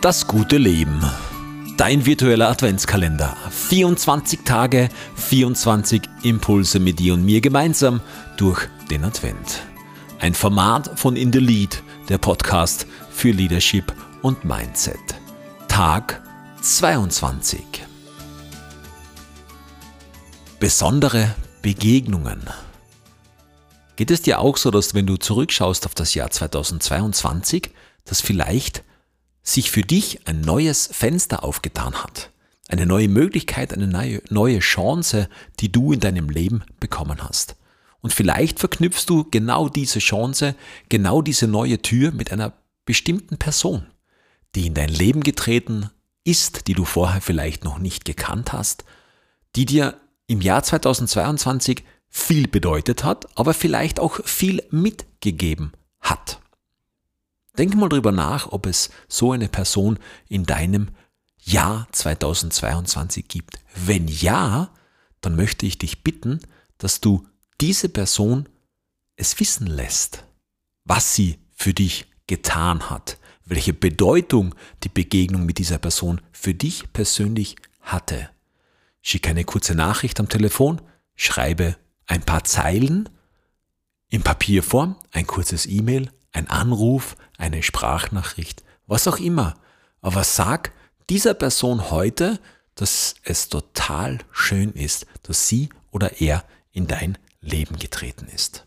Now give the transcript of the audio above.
Das gute Leben. Dein virtueller Adventskalender. 24 Tage, 24 Impulse mit dir und mir gemeinsam durch den Advent. Ein Format von In the Lead, der Podcast für Leadership und Mindset. Tag 22. Besondere Begegnungen. Geht es dir auch so, dass wenn du zurückschaust auf das Jahr 2022, dass vielleicht sich für dich ein neues Fenster aufgetan hat? Eine neue Möglichkeit, eine neue, Chance, die du in deinem Leben bekommen hast. Und vielleicht verknüpfst du genau diese Chance, genau diese neue Tür mit einer bestimmten Person, die in dein Leben getreten ist, die du vorher vielleicht noch nicht gekannt hast, die dir im Jahr 2022 viel bedeutet hat, aber vielleicht auch viel mitgegeben. Denk mal drüber nach, ob es so eine Person in deinem Jahr 2022 gibt. Wenn ja, dann möchte ich dich bitten, dass du diese Person es wissen lässt, was sie für dich getan hat, welche Bedeutung die Begegnung mit dieser Person für dich persönlich hatte. Schicke eine kurze Nachricht am Telefon, schreibe ein paar Zeilen in Papierform, ein kurzes E-Mail, ein Anruf, eine Sprachnachricht, was auch immer. Aber sag dieser Person heute, dass es total schön ist, dass sie oder er in dein Leben getreten ist.